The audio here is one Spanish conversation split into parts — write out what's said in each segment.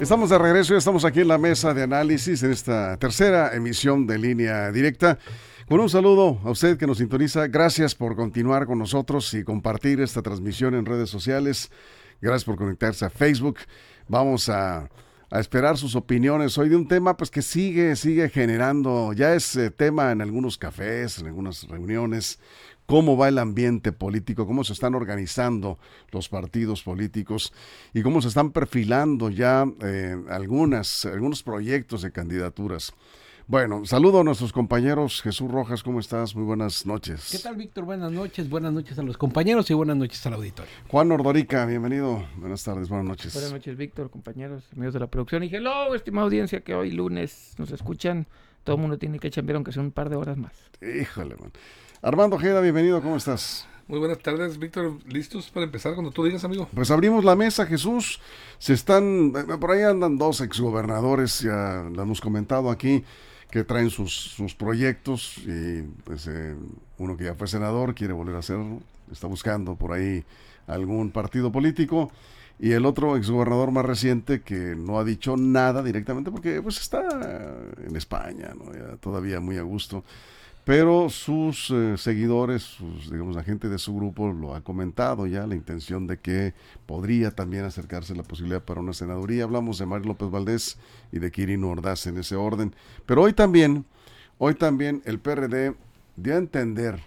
Estamos de regreso, ya estamos aquí en la mesa de análisis en esta tercera emisión de línea directa. Con un saludo a usted que nos sintoniza. Gracias por continuar con nosotros y compartir esta transmisión en redes sociales. Gracias por conectarse a Facebook. Vamos a, a esperar sus opiniones hoy de un tema pues que sigue, sigue generando, ya es eh, tema en algunos cafés, en algunas reuniones, cómo va el ambiente político, cómo se están organizando los partidos políticos y cómo se están perfilando ya eh, algunas, algunos proyectos de candidaturas. Bueno, saludo a nuestros compañeros. Jesús Rojas, ¿cómo estás? Muy buenas noches. ¿Qué tal, Víctor? Buenas noches. Buenas noches a los compañeros y buenas noches al auditorio. Juan Ordorica, bienvenido. Buenas tardes, buenas noches. Buenas noches, Víctor, compañeros, amigos de la producción. Y hello, estimada audiencia que hoy lunes nos escuchan. Todo el mundo tiene que chambear aunque sea un par de horas más. Híjole, man. Armando Ojeda, bienvenido, ¿cómo estás? Muy buenas tardes, Víctor. ¿Listos para empezar cuando tú digas, amigo? Pues abrimos la mesa, Jesús. Se están, por ahí andan dos exgobernadores, ya lo hemos comentado aquí, que traen sus, sus proyectos y pues eh, uno que ya fue senador quiere volver a hacerlo, está buscando por ahí algún partido político y el otro exgobernador más reciente que no ha dicho nada directamente porque pues está en España, ¿no? Ya todavía muy a gusto pero sus eh, seguidores, sus, digamos, la gente de su grupo lo ha comentado ya, la intención de que podría también acercarse la posibilidad para una senaduría. Hablamos de Mario López Valdés y de Quirino Ordaz en ese orden. Pero hoy también, hoy también el PRD dio a entender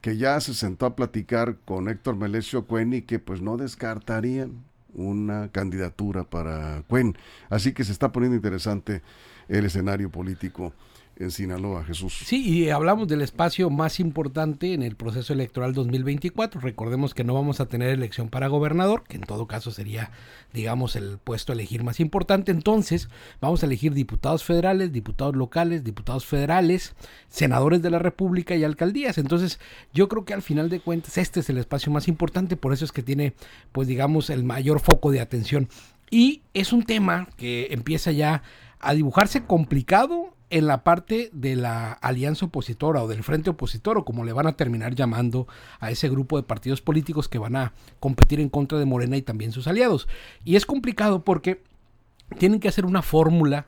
que ya se sentó a platicar con Héctor Melesio Cuen y que pues no descartarían una candidatura para Cuen. Así que se está poniendo interesante el escenario político en Sinaloa, Jesús. Sí, y hablamos del espacio más importante en el proceso electoral 2024. Recordemos que no vamos a tener elección para gobernador, que en todo caso sería, digamos, el puesto a elegir más importante. Entonces, vamos a elegir diputados federales, diputados locales, diputados federales, senadores de la República y alcaldías. Entonces, yo creo que al final de cuentas este es el espacio más importante, por eso es que tiene, pues digamos, el mayor foco de atención. Y es un tema que empieza ya a dibujarse complicado en la parte de la alianza opositora o del frente opositor o como le van a terminar llamando a ese grupo de partidos políticos que van a competir en contra de Morena y también sus aliados. Y es complicado porque tienen que hacer una fórmula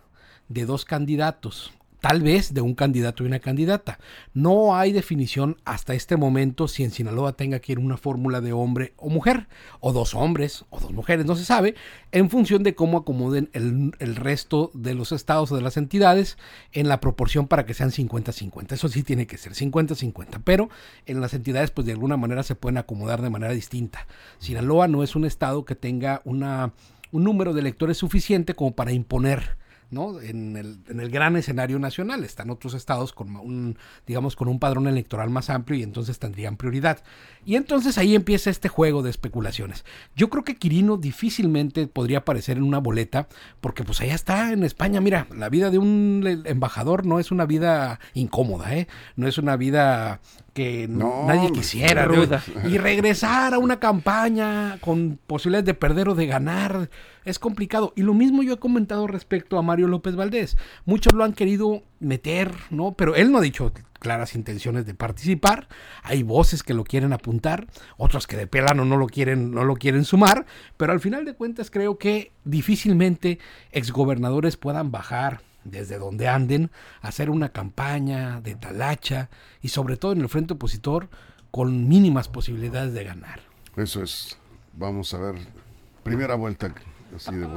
de dos candidatos tal vez de un candidato y una candidata. No hay definición hasta este momento si en Sinaloa tenga que ir una fórmula de hombre o mujer, o dos hombres o dos mujeres, no se sabe, en función de cómo acomoden el, el resto de los estados o de las entidades en la proporción para que sean 50-50. Eso sí tiene que ser 50-50, pero en las entidades pues de alguna manera se pueden acomodar de manera distinta. Sinaloa no es un estado que tenga una, un número de electores suficiente como para imponer ¿no? En el, en el, gran escenario nacional. Están otros estados con un, digamos, con un padrón electoral más amplio y entonces tendrían prioridad. Y entonces ahí empieza este juego de especulaciones. Yo creo que Quirino difícilmente podría aparecer en una boleta, porque pues allá está en España. Mira, la vida de un embajador no es una vida incómoda, ¿eh? No es una vida que nadie quisiera. Y regresar a una campaña con posibilidades de perder o de ganar es complicado. Y lo mismo yo he comentado respecto a Mario López Valdés. Muchos lo han querido meter, ¿no? Pero él no ha dicho claras intenciones de participar. Hay voces que lo quieren apuntar, otras que de pelano no lo quieren, no lo quieren sumar. Pero al final de cuentas creo que difícilmente exgobernadores puedan bajar desde donde anden, hacer una campaña de talacha y sobre todo en el frente opositor con mínimas posibilidades de ganar. Eso es. Vamos a ver. Primera vuelta.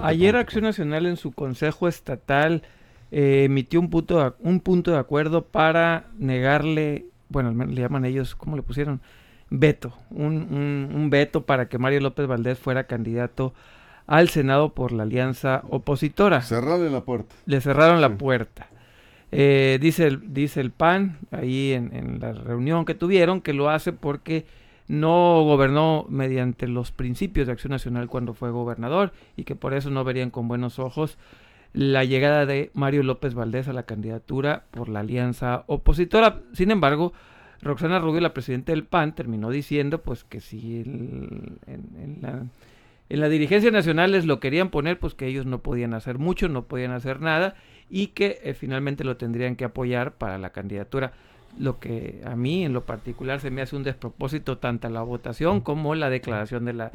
Ayer Acción Nacional en su Consejo Estatal eh, emitió un punto, de, un punto de acuerdo para negarle, bueno, le llaman ellos, ¿cómo le pusieron? Veto. Un, un veto para que Mario López Valdés fuera candidato al Senado por la alianza opositora. Cerrarle la puerta. Le cerraron la puerta. Eh, dice, el, dice el PAN ahí en, en, la reunión que tuvieron que lo hace porque no gobernó mediante los principios de Acción Nacional cuando fue gobernador y que por eso no verían con buenos ojos la llegada de Mario López Valdés a la candidatura por la alianza opositora. Sin embargo, Roxana Rubio, la presidenta del PAN, terminó diciendo pues que si el, en, en, la, en, la, dirigencia nacional les lo querían poner, pues que ellos no podían hacer mucho, no podían hacer nada y que eh, finalmente lo tendrían que apoyar para la candidatura. Lo que a mí en lo particular se me hace un despropósito tanto la votación como la declaración de la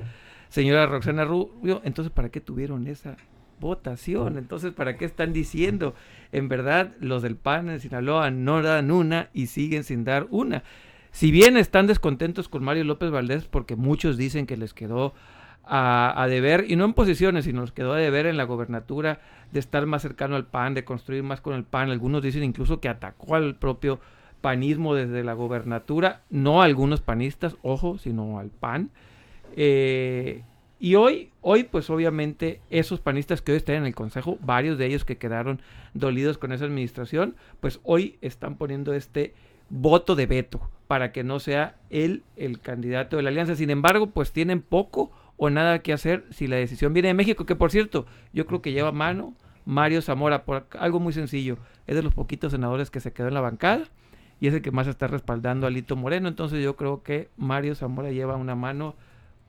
señora Roxana Rubio. Entonces, ¿para qué tuvieron esa votación. Entonces, ¿para qué están diciendo? En verdad, los del PAN en Sinaloa no dan una y siguen sin dar una. Si bien están descontentos con Mario López Valdés, porque muchos dicen que les quedó a, deber, y no en posiciones, sino les quedó a deber en la gobernatura de estar más cercano al PAN, de construir más con el PAN. Algunos dicen incluso que atacó al propio panismo desde la gobernatura, no a algunos panistas, ojo, sino al PAN. Eh, y hoy, hoy, pues obviamente, esos panistas que hoy están en el Consejo, varios de ellos que quedaron dolidos con esa administración, pues hoy están poniendo este voto de veto para que no sea él el candidato de la alianza. Sin embargo, pues tienen poco o nada que hacer si la decisión viene de México, que por cierto, yo creo que lleva mano Mario Zamora por algo muy sencillo. Es de los poquitos senadores que se quedó en la bancada y es el que más está respaldando a Lito Moreno. Entonces yo creo que Mario Zamora lleva una mano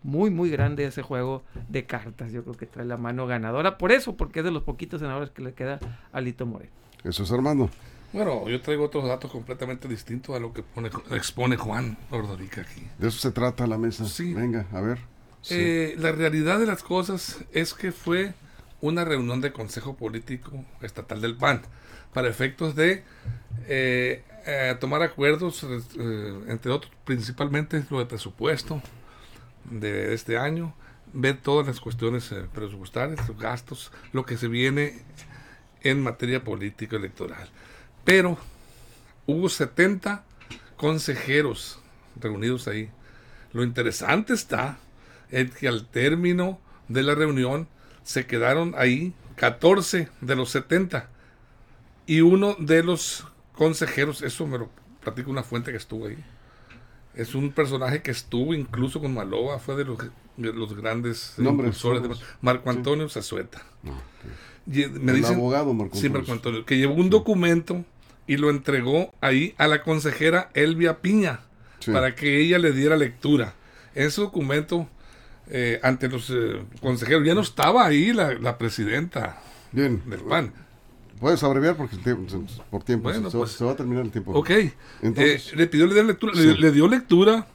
muy, muy grande ese juego de cartas. Yo creo que trae la mano ganadora. Por eso, porque es de los poquitos senadores que le queda a Lito Moreno. Eso es Armando. Bueno, yo traigo otros datos completamente distintos a lo que pone, expone Juan Ordorica aquí. De eso se trata la mesa. Sí. Venga, a ver. Eh, la realidad de las cosas es que fue una reunión de Consejo Político Estatal del PAN para efectos de eh, eh, tomar acuerdos, entre otros, principalmente lo de presupuesto, de este año, ver todas las cuestiones eh, presupuestarias, los gastos, lo que se viene en materia política electoral. Pero hubo 70 consejeros reunidos ahí. Lo interesante está es que al término de la reunión se quedaron ahí 14 de los 70 y uno de los consejeros, eso me lo platica una fuente que estuvo ahí, es un personaje que estuvo incluso con Maloba, fue de los, de los grandes Nombres, de Marco Antonio sí. Zazueta. No, okay. Y me El dicen, abogado Marco sí. Marco Antonio, que llevó un documento y lo entregó ahí a la consejera Elvia Piña para que ella le diera lectura. Ese documento eh, ante los eh, consejeros, ya no estaba ahí la, la presidenta Bien, del PAN. puedes abreviar porque por tiempo Bueno, se, pues. se va a terminar el tiempo. Ok, Entonces, Eh, le pidió le diera lectura, Sí. le, le dio lectura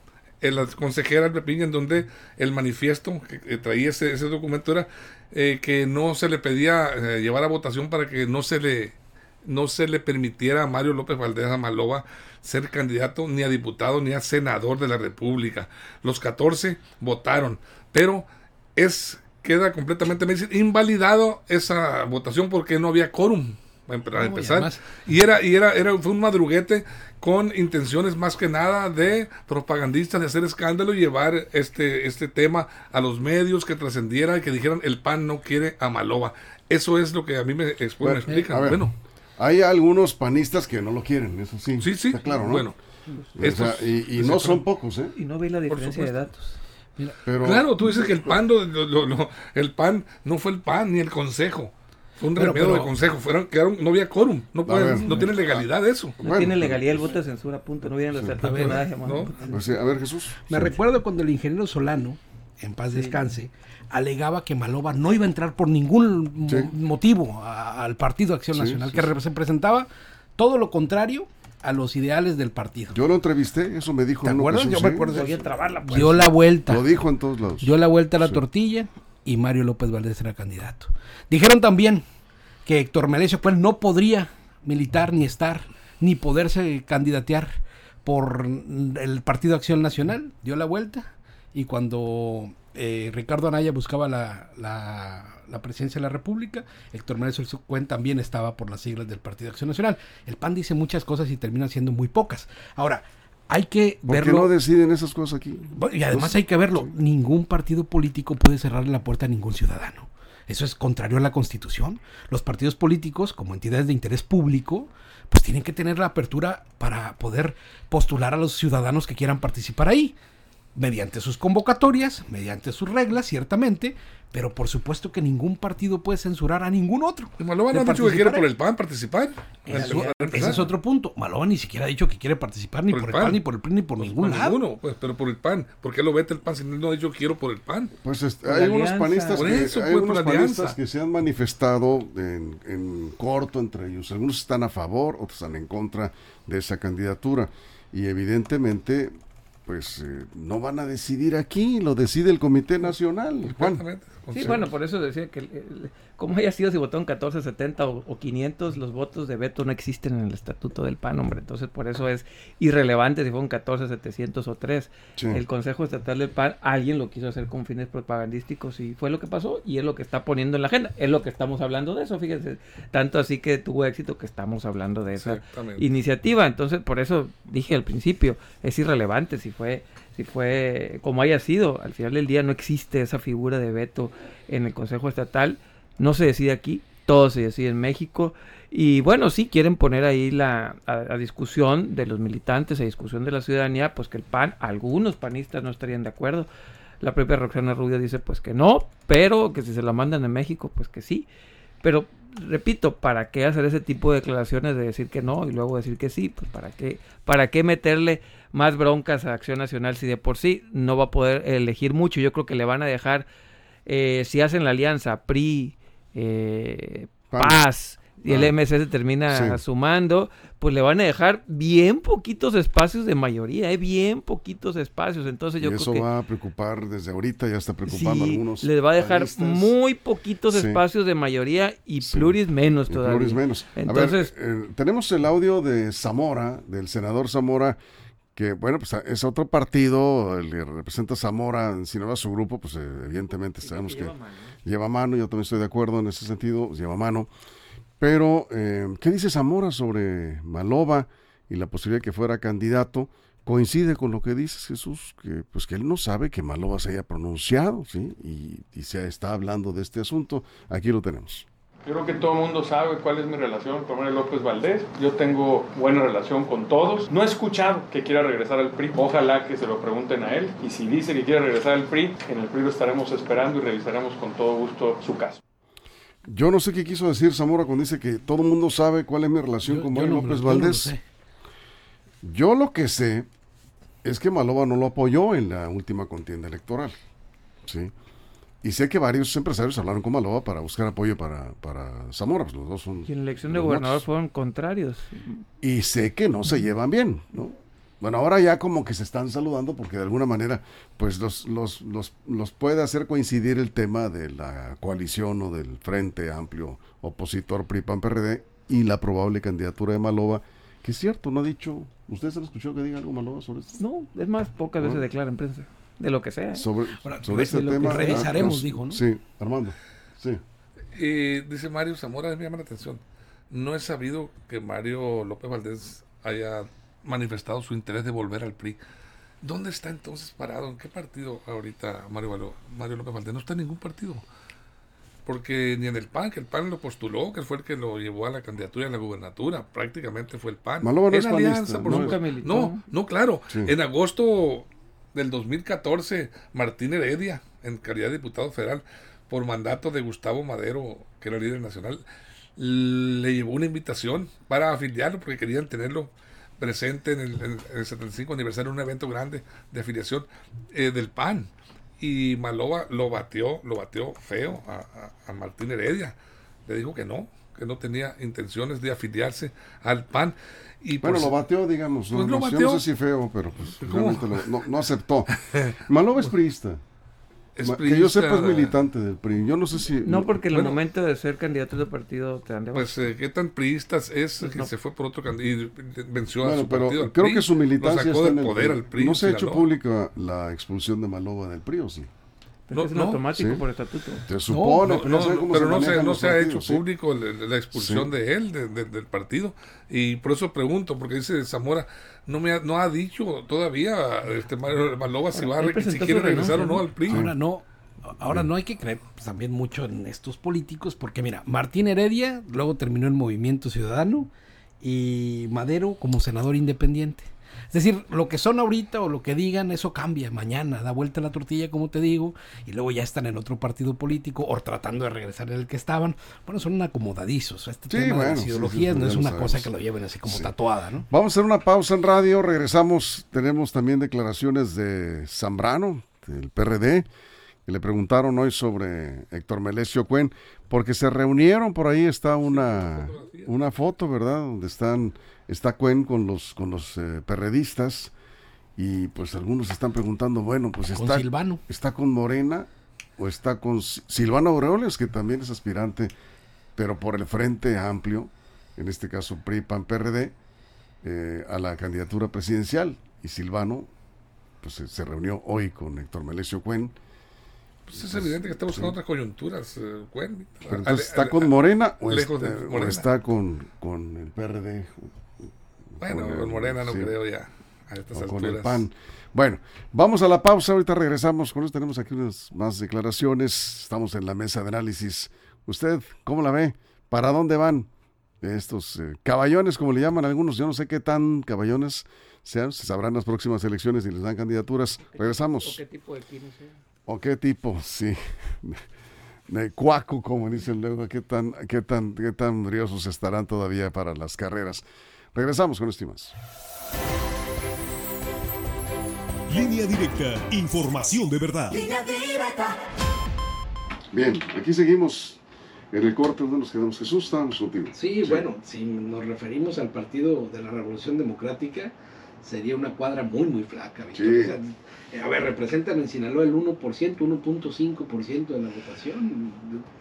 en la consejera Elvia Piña, en donde el manifiesto que, traía ese, ese documento era eh, que no se le pedía eh, llevar a votación para que no se le no se le permitiera a Mario López Valdés Amalova ser candidato ni a diputado ni a senador de la República. Los 14 votaron, pero es queda completamente me dicen, invalidado esa votación porque no había quórum para y empezar. Y era, y era, era, fue un madruguete con intenciones más que nada de propagandistas, de hacer escándalo y llevar este, este tema a los medios, que trascendiera y que dijeran el PAN no quiere a Maloba. Eso es lo que a mí me, exponen, Bueno, me explican. a ver, bueno, hay algunos panistas que no lo quieren, eso sí. sí, sí, Está claro, ¿no? bueno. O sea, estos- y y no son pocos, ¿eh? Y no ve la diferencia de supuesto. Pero, Claro, tú dices que el PAN, lo- lo- lo- lo- el PAN no fue el PAN ni el Consejo. Fue un remedio pero- de consejo. Fueron, quedaron, no había quórum. No, pueden- ver. no tiene legalidad eso. No Bueno, tiene legalidad el voto de censura, punto. No vienen los Sí. A ver, ¿no? pues sí, a ver, Jesús. Me Sí. recuerdo cuando el ingeniero Solano, en paz descanse, alegaba que Maloba no iba a entrar por ningún motivo a- al Partido Acción Sí, Nacional, sí, que sí. representaba todo lo contrario a los ideales del partido. Yo lo entrevisté, eso me dijo. ¿Te ¿no, acuerdas? Yo me Sí. acuerdo. Podía trabarla, pues. Dio la vuelta. Lo dijo en todos lados. dio la vuelta a la Sí. tortilla y Mario López Valdés era candidato. Dijeron también que Héctor Melesio pues, no podría militar ni estar ni poderse candidatear por el Partido Acción Nacional. Dio la vuelta y cuando eh, Ricardo Anaya buscaba la, la- la presidencia de la República, Héctor Melesio Cuen también estaba por las siglas del Partido Acción Nacional. El PAN dice muchas cosas y termina siendo muy pocas. Ahora, hay que ¿Por qué verlo... no deciden esas cosas aquí? Y además hay que verlo, ningún partido político puede cerrarle la puerta a ningún ciudadano. Eso es contrario a la Constitución. Los partidos políticos, como entidades de interés público, pues tienen que tener la apertura para poder postular a los ciudadanos que quieran participar ahí. Mediante sus convocatorias, mediante sus reglas, ciertamente, pero por supuesto que ningún partido puede censurar a ningún otro. Y Maloba no ha dicho que quiere por el PAN participar. Ese, es otro punto. Maloba ni siquiera ha dicho que quiere participar ni por, el PAN, ni por el PRI, ni por Pues, ningún por lado. ninguno, pues, pero por el PAN. ¿Por qué lo vete el PAN si no ha dicho quiero por el PAN? Pues este, hay unos alianza. panistas, Por que, eso, hay pues, unos panistas que se han manifestado en, en corto entre ellos. Algunos están a favor, otros están en contra de esa candidatura. Y evidentemente, pues eh, no van a decidir aquí, lo decide el Comité Nacional. Juan. Sí, bueno, por eso decía que, el- como haya sido, si votaron 14, 70 o, o 500, los votos de veto no existen en el estatuto del PAN, hombre. Entonces, por eso es irrelevante si fueron 14, 700 o 3. Sí. El Consejo Estatal del PAN, alguien lo quiso hacer con fines propagandísticos y fue lo que pasó y es lo que está poniendo en la agenda. Es lo que estamos hablando de eso, fíjense. Tanto así que tuvo éxito que estamos hablando de esa iniciativa. Entonces, por eso dije al principio, es irrelevante si fue, si fue como haya sido. Al final del día no existe esa figura de veto en el Consejo Estatal. No se decide aquí, todo se decide en México. Y bueno, sí quieren poner ahí la a, a discusión de los militantes, a discusión de la ciudadanía, pues que el PAN, algunos panistas no estarían de acuerdo. La propia Roxana Rubio dice pues que no, pero que si se la mandan en México, pues que sí. Pero repito, ¿para qué hacer ese tipo de declaraciones de decir que no y luego decir que sí? Pues para qué, para qué meterle más broncas a Acción Nacional si de por sí no va a poder elegir mucho. Yo creo que le van a dejar, eh, si hacen la alianza PRI, eh. Paz y el Ah. MC se termina Sí. sumando, pues le van a dejar bien poquitos espacios de mayoría, eh, bien poquitos espacios. Entonces yo y creo eso que va a preocupar desde ahorita, ya está preocupando a algunos. les va a dejar panistas. muy poquitos Sí. espacios de mayoría y pluris menos Y todavía. pluris menos. A ver, Entonces, eh, tenemos el audio de Zamora, del senador Zamora, que bueno, pues es otro partido, el que representa a Zamora en Sinaloa, su grupo, pues eh, evidentemente sabemos que lleva mano, yo también estoy de acuerdo en ese sentido, lleva mano. Pero, eh, ¿qué dice Zamora sobre Maloba y la posibilidad de que fuera candidato? Coincide con lo que dices, Jesús, que pues que él no sabe que Maloba se haya pronunciado, ¿sí? Y, y se está hablando de este asunto. Aquí lo tenemos. Yo creo que todo el mundo sabe cuál es mi relación con Mario López Valdés. Yo tengo buena relación con todos. No he escuchado que quiera regresar al PRI. Ojalá que se lo pregunten a él. Y si dice que quiere regresar al PRI, en el PRI lo estaremos esperando y revisaremos con todo gusto su caso. Yo no sé qué quiso decir Zamora cuando dice que todo el mundo sabe cuál es mi relación Yo- con Mario no- López yo no lo Valdés. Yo lo que sé es que Maloba no lo apoyó en la última contienda electoral. ¿sí? Y sé que varios empresarios hablaron con Maloba para buscar apoyo para, para Zamora. Pues los dos son. y en la elección de gobernador fueron contrarios. Y sé que no se llevan bien, ¿no? Bueno, ahora ya como que se están saludando porque de alguna manera pues los, los, los, los puede hacer coincidir el tema de la coalición o del Frente Amplio opositor PRI-PAN-PRD y la probable candidatura de Maloba, que es cierto, no ha dicho, ¿ustedes han escuchado que diga algo Maloba sobre esto? No, es más, pocas veces ¿No? declara en prensa. De lo que sea. Sobre, Ahora, sobre re- este lo tema. revisaremos, pues, dijo, ¿no? Sí, Armando. Sí. Y dice Mario Zamora, me llama la atención. No es sabido que Mario López Valdés haya manifestado su interés de volver al PRI. ¿Dónde está entonces parado? ¿En qué partido ahorita Mario, Valo- Mario López Valdés? No está en ningún partido. Porque ni en el PAN, que el PAN lo postuló, que fue el que lo llevó a la candidatura en la gubernatura, prácticamente fue el PAN. Maloba no En panista, alianza, por ¿no? supuesto. Nunca militó. No, no, claro. Sí. En agosto del 2014, Martín Heredia, en calidad de diputado federal, por mandato de Gustavo Madero, que era líder nacional, le llevó una invitación para afiliarlo porque querían tenerlo presente en el, en el 75 aniversario, un evento grande de afiliación eh, del PAN. Y Maloba lo batió, lo batió feo a, a- a Martín Heredia. Le dijo que no, que no tenía intenciones de afiliarse al PAN. Y Bueno, pues, lo bateó, digamos. No, Pues lo no- yo bateó. no sé si feo, pero pues realmente lo- no, no aceptó. Maloba es priista. Es que yo sepa es militante del PRI. Yo no sé si... No, porque en el Bueno. momento de ser candidato de partido te dan de. Pues, eh, ¿qué tan priistas es Pues que no. se fue por otro candidato y venció a Bueno, su pero partido? creo PRI, que su militancia lo sacó está en del el poder al PRI. No se ha en hecho pública la expulsión de Maloba del PRI, ¿o sí? Pero no, es no, automático sí. por estatuto. Se supone, No, pero no, no, sé no, cómo pero se no se, no se ha hecho público la, la expulsión Sí. de él, de- de- del partido. Y por eso pregunto, porque dice Zamora, no me ha, no ha dicho todavía este Mario Maloba si, va si quiere regresar o ¿no? al PRI. Ahora no, ahora no hay que creer pues, también mucho en estos políticos, porque mira, Martín Heredia luego terminó en Movimiento Ciudadano y Madero como senador independiente. Es decir, lo que son ahorita o lo que digan, eso cambia mañana, da vuelta la tortilla, como te digo, y luego ya están en otro partido político o tratando de regresar en el que estaban. Bueno, son acomodadizos. Este Sí, tema de bueno, las sí, ideologías sí, no es una sabemos. cosa que lo lleven así como tatuada, ¿no? Vamos a hacer una pausa en radio, regresamos, tenemos también declaraciones de Zambrano, del PRD, que le preguntaron hoy sobre Héctor Melesio Cuen, porque se reunieron, por ahí está una, una foto, ¿verdad? Donde están, está Cuen con los, con los eh, perredistas, y pues algunos están preguntando, bueno, pues Con está, Silvano. está con Morena o está con Si- Silvano Aureoles, que también es aspirante, pero por el Frente Amplio, en este caso PRI, PAN, PRD, eh, a la candidatura presidencial. Y Silvano pues, se, se reunió hoy con Héctor Melesio Cuen. Pues es evidente que está buscando otras coyunturas, eh, Cuen. Pero Ale- entonces, ¿está con Morena o, está, de o Morena. está con, con el PRD? Bueno, con Morena no sí. creo ya a estas o alturas. con el PAN. Bueno, vamos a la pausa, ahorita regresamos. Con eso tenemos aquí unas más declaraciones. Estamos en la mesa de análisis. ¿Usted cómo la ve? ¿Para dónde van estos eh, caballones, como le llaman algunos? Yo no sé qué tan caballones sean. Se sabrán las próximas elecciones y les dan candidaturas. Regresamos. ¿Qué tipo de sea? ¿O qué tipo? Sí. De cuaco, como dicen luego. ¿Qué tan, qué tan, qué tan briosos estarán todavía para las carreras? Regresamos con esto y más. Línea directa, información de verdad. Bien, aquí seguimos en el corte donde nos quedamos. Jesús, estábamos contigo. Sí, bueno, si nos referimos al Partido de la Revolución Democrática, sería una cuadra muy, muy flaca. Víctor. Sí. O sea, eh, a ver, representan en Sinaloa el 1%, 1.5% de la votación.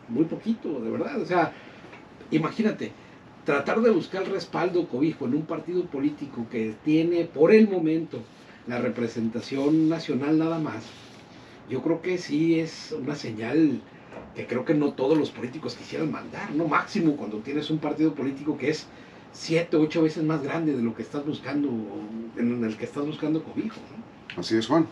Muy poquito, de verdad. O sea, imagínate, tratar de buscar respaldo, cobijo en un partido político que tiene por el momento la representación nacional nada más, yo creo que sí es una señal que creo que no todos los políticos quisieran mandar, no máximo cuando tienes un partido político que es siete, ocho veces más grande de lo que estás buscando, en el que estás buscando cobijo. Así es, Juan.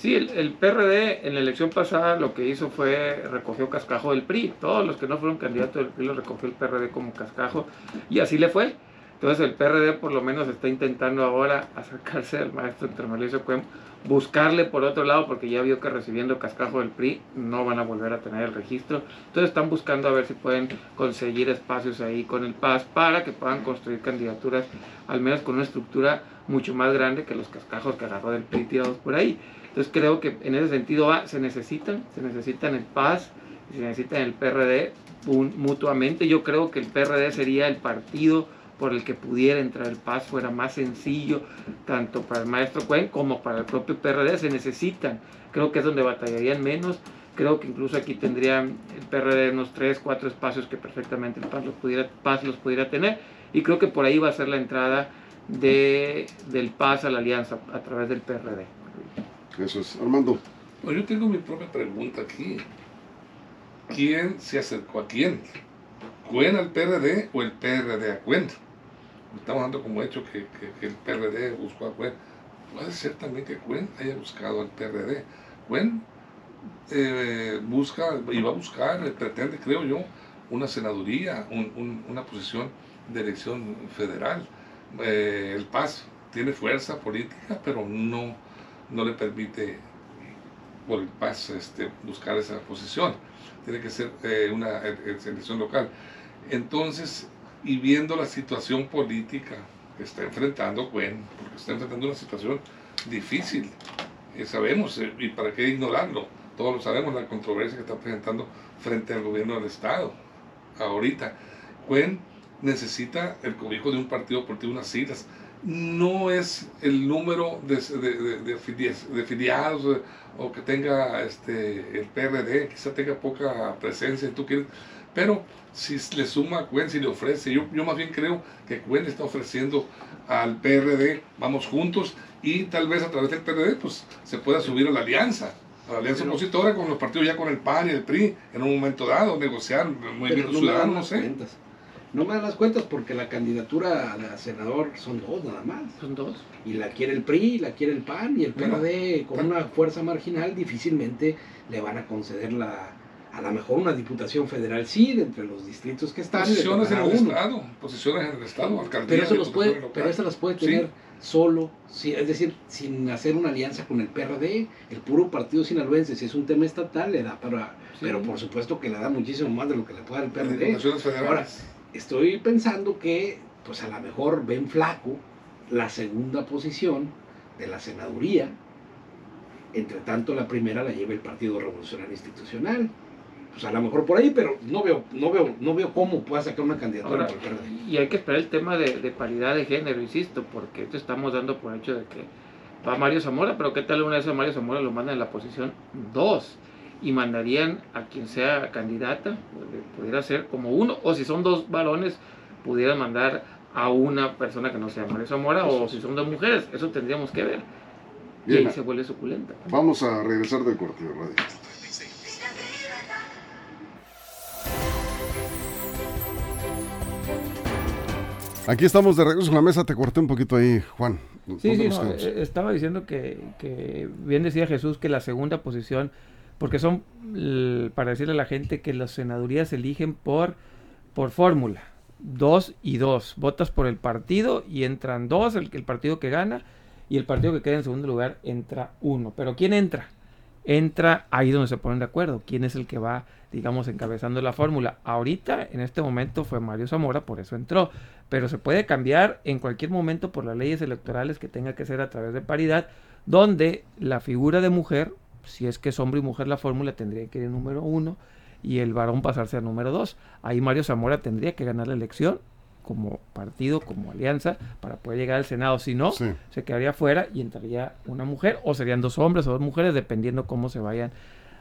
Sí, el, PRD en la elección pasada lo que hizo fue recogió cascajo del PRI. Todos los que no fueron candidatos del PRI los recogió el PRD como cascajo y así le fue. Entonces el PRD por lo menos está intentando ahora acercarse al maestro Héctor Melesio Cuen, buscarle por otro lado porque ya vio que recibiendo cascajo del PRI no van a volver a tener el registro. Entonces están buscando a ver si pueden conseguir espacios ahí con el PAS para que puedan construir candidaturas al menos con una estructura mucho más grande que los cascajos que agarró del PRI tirados por ahí. Entonces creo que en ese sentido ah, se necesitan, se necesitan el PAS, se necesitan el PRD mutuamente. Yo creo que el PRD sería el partido por el que pudiera entrar el PAS, fuera más sencillo, tanto para el maestro Cuen como para el propio PRD. Se necesitan, creo que es donde batallarían menos. Creo que incluso aquí tendría el PRD unos 3, 4 espacios que perfectamente el PAS los pudiera, PAS los pudiera tener. Y creo que por ahí va a ser la entrada de, del PAS a la alianza a través del PRD. Eso es. Armando. Bueno, yo tengo mi propia pregunta aquí. ¿Quién se acercó a quién? ¿Cuen al PRD o el PRD a Cuen? Estamos dando como hecho que, que- el PRD buscó a Cuen. Puede ser también que Cuen haya buscado al PRD. Cuen eh, busca y va a buscar, pretende, creo yo, una senaduría, un- una posición de elección federal. Eh, el PAS tiene fuerza política, pero no, no le permite por el PAS este, buscar esa posición. Tiene que ser eh, una eh, eh, elección local. Entonces, y viendo la situación política que está enfrentando Cuen, porque está enfrentando una situación difícil, eh, sabemos, eh, y para qué ignorarlo, todos lo sabemos, la controversia que está presentando frente al gobierno del Estado. Ahorita, Cuen necesita el cobijo de un partido político, unas siglas. No es el número de, de, de- filiados eh, o que tenga este, el PRD, quizá tenga poca presencia, tú quieres, pero si le suma a Cuen, si le ofrece, yo, yo más bien creo que Cuen está ofreciendo al PRD, vamos juntos, y tal vez a través del PRD pues se pueda subir a la alianza, a la alianza Pero- opositora con los partidos ya con el PAN y el PRI, en un momento dado, negociar, movimiento no ciudadano, no sé. cuentas. No me dan las cuentas porque la candidatura a senador son dos nada más. Son dos. Y la quiere el PRI, la quiere el PAN y el Bueno, PRD con tan- una fuerza marginal difícilmente le van a conceder la a lo mejor una diputación federal sí de entre los distritos que están Posiciones en el uno. Estado, posiciones en el Estado, alcaldías, pero eso los puede pero eso las puede Sí. tener solo, sí, es decir, sin hacer una alianza con el PRD, el puro partido sinaloense, si es un tema estatal, le da para, pero por supuesto que le da muchísimo más de lo que le puede dar el PRD. Naciones federales. Ahora, estoy pensando que, pues a lo mejor ven flaco la segunda posición de la senaduría, entre tanto la primera la lleva el Partido Revolucionario Institucional. Pues a lo mejor por ahí, pero no veo, no veo, no veo cómo pueda sacar una candidatura Ahora, y hay que esperar el tema de, de paridad de género, insisto, porque esto estamos dando por hecho de que va Mario Zamora, pero ¿qué tal una vez a Mario Zamora lo mandan en la posición 2? Y mandarían a quien sea candidata, pues, pudiera ser como uno, o si son dos varones, pudieran mandar a una persona que no sea Mario Zamora, o si son dos mujeres, eso tendríamos que ver. Y Bien. ahí se vuelve suculenta. Vamos a regresar del corte de radio. Aquí estamos de regreso en la mesa. Te corté un poquito ahí, Juan. Sí, ¿Dónde sí, no, eh, estaba diciendo que, que bien decía Jesús que la segunda posición, porque son, para decirle a la gente que las senadurías se eligen por, por fórmula, dos y dos, votas por el partido y entran dos, el, el partido que gana, y el partido que queda en segundo lugar entra uno. Pero ¿quién entra? Entra ahí donde se ponen de acuerdo, quién es el que va, digamos, encabezando la fórmula. Ahorita, en este momento, fue Mario Zamora, por eso entró pero se puede cambiar en cualquier momento por las leyes electorales que tenga que ser a través de paridad, donde la figura de mujer, si es que es hombre y mujer la fórmula, tendría que ir en número uno y el varón pasarse a número dos. Ahí Mario Zamora tendría que ganar la elección como partido, como alianza, para poder llegar al Senado. Si no, Sí. se quedaría fuera y entraría una mujer, o serían dos hombres o dos mujeres, dependiendo cómo se vayan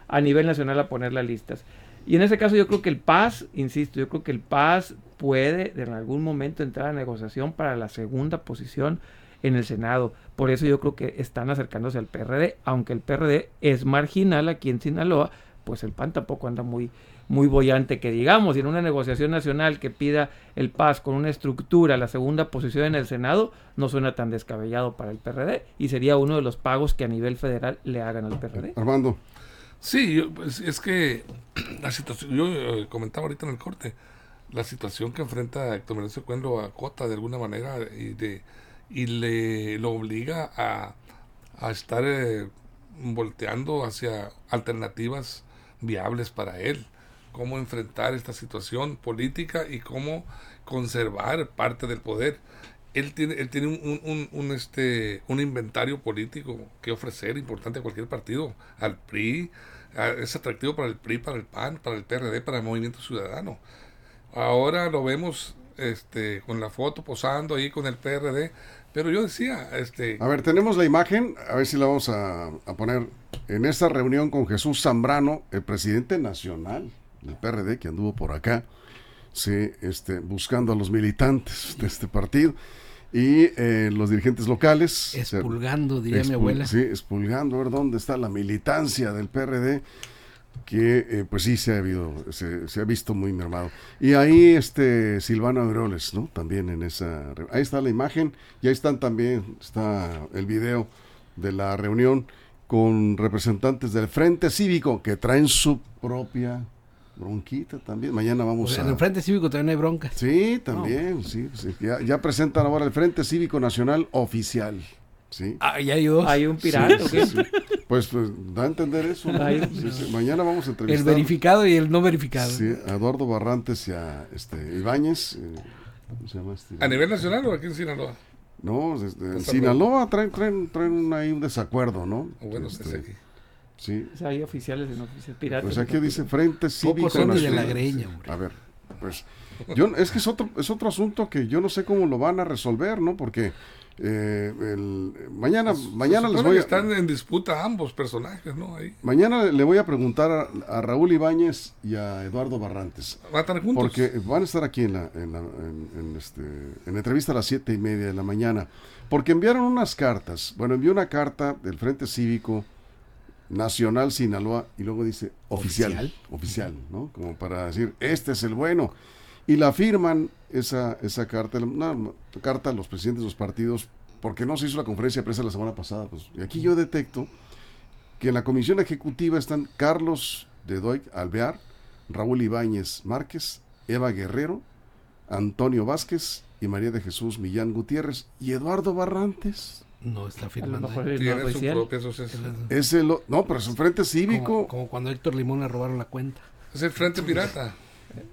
a nivel nacional a poner las listas. Y en ese caso yo creo que el PAS, insisto, yo creo que el PAS puede en algún momento entrar a negociación para la segunda posición en el Senado. Por eso yo creo que están acercándose al PRD, aunque el PRD es marginal aquí en Sinaloa, pues el PAN tampoco anda muy muy bollante que digamos, y en una negociación nacional que pida el PAS con una estructura, la segunda posición en el Senado, no suena tan descabellado para el PRD y sería uno de los pagos que a nivel federal le hagan al PRD. Armando, Sí, yo, pues, es que la situación, yo eh, comentaba ahorita en el corte, la situación que enfrenta Héctor Meneses Cuendo a Cota de alguna manera y, de, y le lo obliga a, a estar eh, volteando hacia alternativas viables para él, cómo enfrentar esta situación política y cómo conservar parte del poder. Él tiene, él tiene un, un- este, un inventario político que ofrecer importante a cualquier partido, al PRI, es atractivo para el PRI, para el PAN, para el PRD, para el Movimiento Ciudadano. Ahora lo vemos este, con la foto posando ahí con el PRD, pero yo decía, este, a ver, tenemos la imagen, a ver si la vamos a, a poner en esta reunión con Jesús Zambrano, el presidente nacional del PRD que anduvo por acá, sí, este, buscando a los militantes de este partido y eh, los dirigentes locales. Expulgando, diría mi Expul- abuela. Sí, expulgando, a ver dónde está la militancia del PRD, que eh, pues sí se ha, habido, se, se ha visto muy mermado. Y ahí este Silvano Aureoles, ¿no? También en esa... Ahí está la imagen y ahí están también, está el video de la reunión con representantes del Frente Cívico que traen su propia bronquita también. Mañana vamos Pues a... en el Frente Cívico también hay broncas. Sí, también, sí, sí. Ya, ya presentan ahora el Frente Cívico Nacional Oficial. Sí. Ah, ya hay dos. ¿Hay un pirata sí, sí. Pues, pues, da a entender eso. ¿no? Ay, Sí, sí. Mañana vamos a el entrevistar verificado y el no verificado. sí, a Eduardo Barrantes y a este, Ibáñez. eh, ¿Cómo se llama este? a nivel nacional o aquí en Sinaloa. No, desde en Pues, Sinaloa traen, traen, traen un, ahí un desacuerdo, ¿no? O bueno, Este, es aquí. Sí. O sea, hay oficiales y no oficiales piratas. Pues aquí dice Frente Cívico Pocos son de la greña, hombre. A ver, pues yo es que es otro es otro asunto que yo no sé cómo lo van a resolver, ¿no? Porque eh, el, mañana mañana Se les voy a están en disputa ambos personajes, ¿no? Ahí. mañana le voy a preguntar a, a Raúl Ibáñez y a Eduardo Barrantes. Van a estar juntos. Porque van a estar aquí en la, en la, en- en este, en la entrevista a las siete y media de la mañana. Porque enviaron unas cartas. Bueno, envió una carta del Frente Cívico Nacional Sinaloa y luego dice oficial. ¿Oficial? Oficial, ¿no? Como para decir, este es el bueno. Y la firman esa, esa carta, una carta a los presidentes de los partidos, porque no se hizo la conferencia de prensa la semana pasada. Pues, y aquí yo detecto que en la comisión ejecutiva están Carlos de Doig Alvear, Raúl Ibáñez Márquez, Eva Guerrero, Antonio Vázquez y María de Jesús Millán Gutiérrez y Eduardo Barrantes. No está firmando. ahí. es no Tiene su oficial. propia asociación. Es el, no, pero es un frente cívico. Como, como cuando a Héctor Limón le robaron la cuenta. Es el Frente Pirata.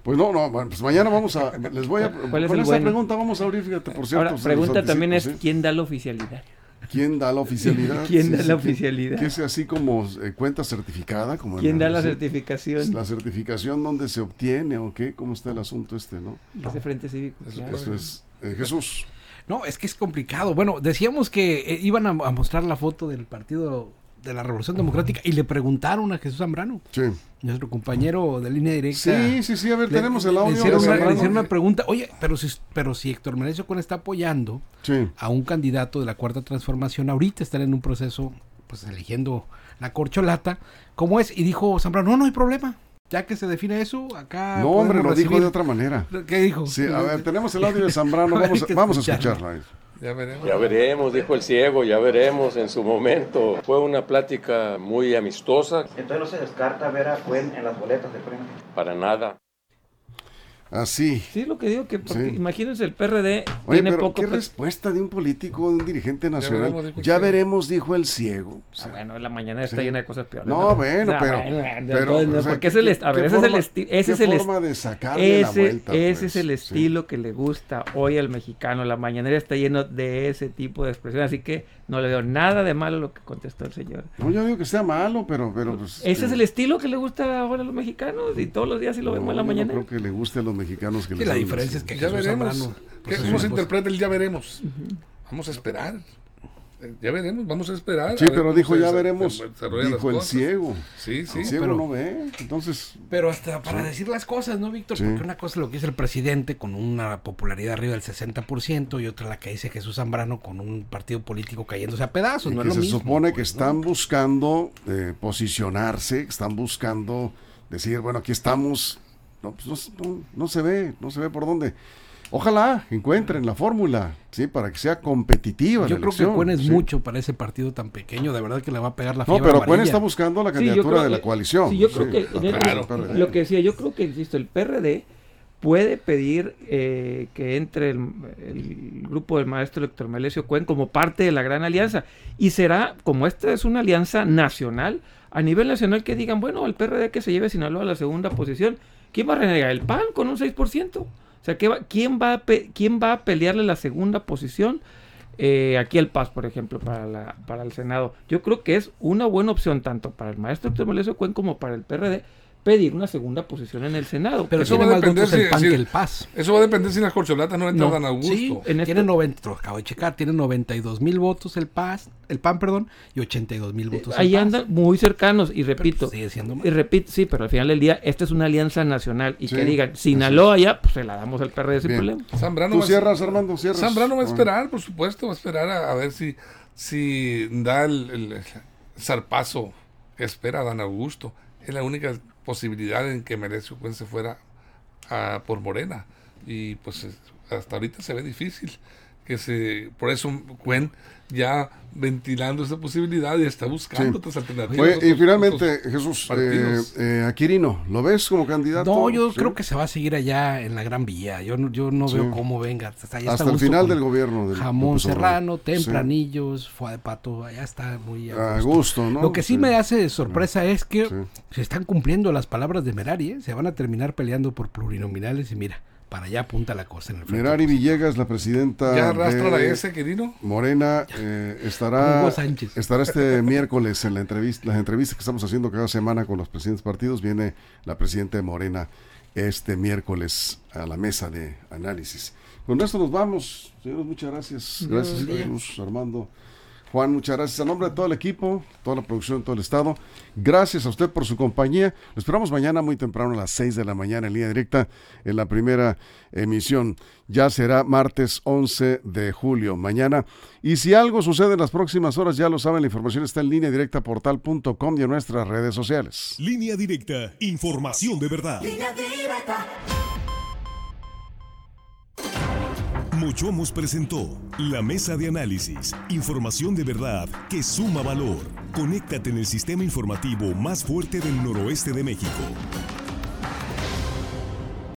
Pues no, no, bueno, pues mañana vamos a, les voy a, ¿Cuál es con bueno? pregunta vamos a abrir, fíjate, por cierto. Ahora, pregunta también es. ¿quién da la oficialidad? ¿Quién da la oficialidad? ¿Quién da la oficialidad? Que, es así como eh, cuenta certificada. Como en ¿Quién da la sí, certificación? La certificación, ¿dónde se obtiene o qué? ¿Cómo está el asunto este, no? Ese frente cívico. Eso claro. Eso es. eh, Jesús. No, es que es complicado. Bueno, decíamos que eh, iban a, a mostrar la foto del partido de la Revolución Democrática y le preguntaron a Jesús Zambrano, Sí. nuestro compañero de línea directa. Sí, sí, sí, a ver, Le- tenemos el le audio. hicieron, de una, le hicieron una pregunta. Oye, pero si, pero si Héctor Menecio Cuen está apoyando Sí. a un candidato de la Cuarta Transformación, ahorita están en un proceso, pues eligiendo la corcholata, ¿cómo es? Y dijo Zambrano, no, no hay problema. Ya que se define eso, acá. No, hombre, lo dijo de otra manera. ¿Qué dijo? Sí, a ver, tenemos el audio de Zambrano, vamos, vamos a escucharlo. Ya veremos. Ya veremos, dijo el ciego, ya veremos en su momento. Fue una plática muy amistosa, Entonces no se descarta ver a Cuen en las boletas de frente. para nada. Así. Sí, lo que digo que, porque Sí. imagínense, el PRD Oye, tiene pero poco... ¿qué respuesta de un político, de un dirigente nacional? veremos, Ya veremos, dijo el ciego. Ah, bueno, la mañana está Sí. llena de cosas peores. No, bueno, No, pero, bueno, pero, entonces, o sea, porque es el a ver, ¿qué ese es el forma- esti- ese es el forma de sacarle la vuelta, ese pues, es el sí. estilo que le gusta hoy al mexicano. La mañanera está lleno de ese tipo de expresión, así que no le veo nada de malo a lo que contestó el señor. No, yo digo que sea malo, pero, pero pues, Ese es eh, el estilo que le gusta ahora a los mexicanos y todos los días sí lo vemos en la mañana. creo que le guste a los mexicanos que Sí, les la diferencia es que Ya Jesús veremos. Zambrano, ¿Qué- pues, ¿Cómo se una interpreta el ya veremos? Vamos a esperar. Eh, Ya veremos, vamos a esperar. Sí, a pero dijo, ya veremos, dijo el ciego. Sí, sí. El ciego pero- no ve, entonces... Pero hasta para decir las cosas, ¿no, Víctor? Sí. Porque una cosa es lo que dice el presidente con una popularidad arriba del 60% y otra la que dice Jesús Zambrano con un partido político cayéndose a pedazos. y No que es lo se mismo, supone que pues, ¿no? están buscando eh, posicionarse, están buscando decir, bueno, aquí estamos. No, pues no, no- no se ve, no se ve por dónde. Ojalá encuentren la fórmula, sí, para que sea competitiva. Yo la creo que Cuen es sí. mucho para ese partido tan pequeño. De verdad que le va a pegar la No, fiebre pero Cuen está buscando la Sí, yo candidatura creo de la que- coalición. Sí, yo creo que el- claro, PRD. lo que decía, yo creo que, insisto, el PRD puede pedir eh, que entre el, el grupo del maestro Héctor Melesio Cuen como parte de la gran alianza. Y será, como esta es una alianza nacional, a nivel nacional que digan, bueno, el PRD que se lleve Sinaloa a la segunda posición, ¿quién va a renegar? ¿El PAN con un 6%? O sea, ¿qué va- ¿quién, va a ¿quién va a pelearle la segunda posición? eh, aquí el PAS, por ejemplo, para, la, para el Senado. Yo creo que es una buena opción tanto para el maestro Héctor Melesio Cuen como para el PRD pedir una segunda posición en el Senado. Pero Eso tiene va a más depender votos el si- PAN si- que el PAS. Eso va a depender si las corcholatas no entran No. Dan Augusto. Sí, En tiene este- 90, lo acabo de checar, tiene 92 mil votos el PAS, el PAN, perdón, y 82 mil votos el Ahí PAS. andan muy cercanos y repito, pues, sigue siendo más. y repito, sí, pero al final del día esta es una alianza nacional y Sí, que digan Sinaloa ya, pues se la damos al PRD sin problema. Zambrano Tú va a- cierras, Armando, cierras. Zambrano va a Ah. esperar, por supuesto, va a esperar a, a ver si, si da el, el zarpazo espera Dan Augusto. Es la única posibilidad en que Merecio Cuen se fuera a, por Morena. Y pues es- hasta ahorita se ve difícil. Que se Por eso Cuen ya ventilando esa posibilidad y está buscando Sí. otras alternativas. Oye, y finalmente, Jesús, eh, eh, Aquirino, ¿lo ves como candidato? No, yo Sí. creo que se va a seguir allá en la Gran Vía. Yo no, yo no Sí. veo cómo venga. Hasta, allá Hasta el final del gobierno. del Jamón serrano, Sí. tempranillos, foie de pato, allá está muy a A gusto. ¿no? Lo que sí, me hace sorpresa es que Sí. se están cumpliendo las palabras de Merari, ¿eh? se van a terminar peleando por plurinominales y mira, para allá apunta la cosa en el frente. Merari Villegas, la presidenta ¿Ya arrastra la de S, Quirino? Morena, eh, estará, Hugo Sánchez. estará este miércoles en la entrevista, las entrevistas que estamos haciendo cada semana con los presidentes partidos. Viene la presidenta de Morena este miércoles a la mesa de análisis. Con esto nos vamos. Señores, muchas gracias. Gracias, Jesús, Armando. Juan, muchas gracias. A nombre de todo el equipo, toda la producción, todo el estado. Gracias a usted por su compañía. Lo esperamos mañana muy temprano a las 6 de la mañana en línea directa en la primera emisión. Ya será martes 11 de julio, mañana. Y si algo sucede en las próximas horas, ya lo saben, la información está en línea directa portal.com y en nuestras redes sociales. Línea directa, información de verdad. Mochomos presentó la mesa de análisis, información de verdad que suma valor. Conéctate en el sistema informativo más fuerte del noroeste de México.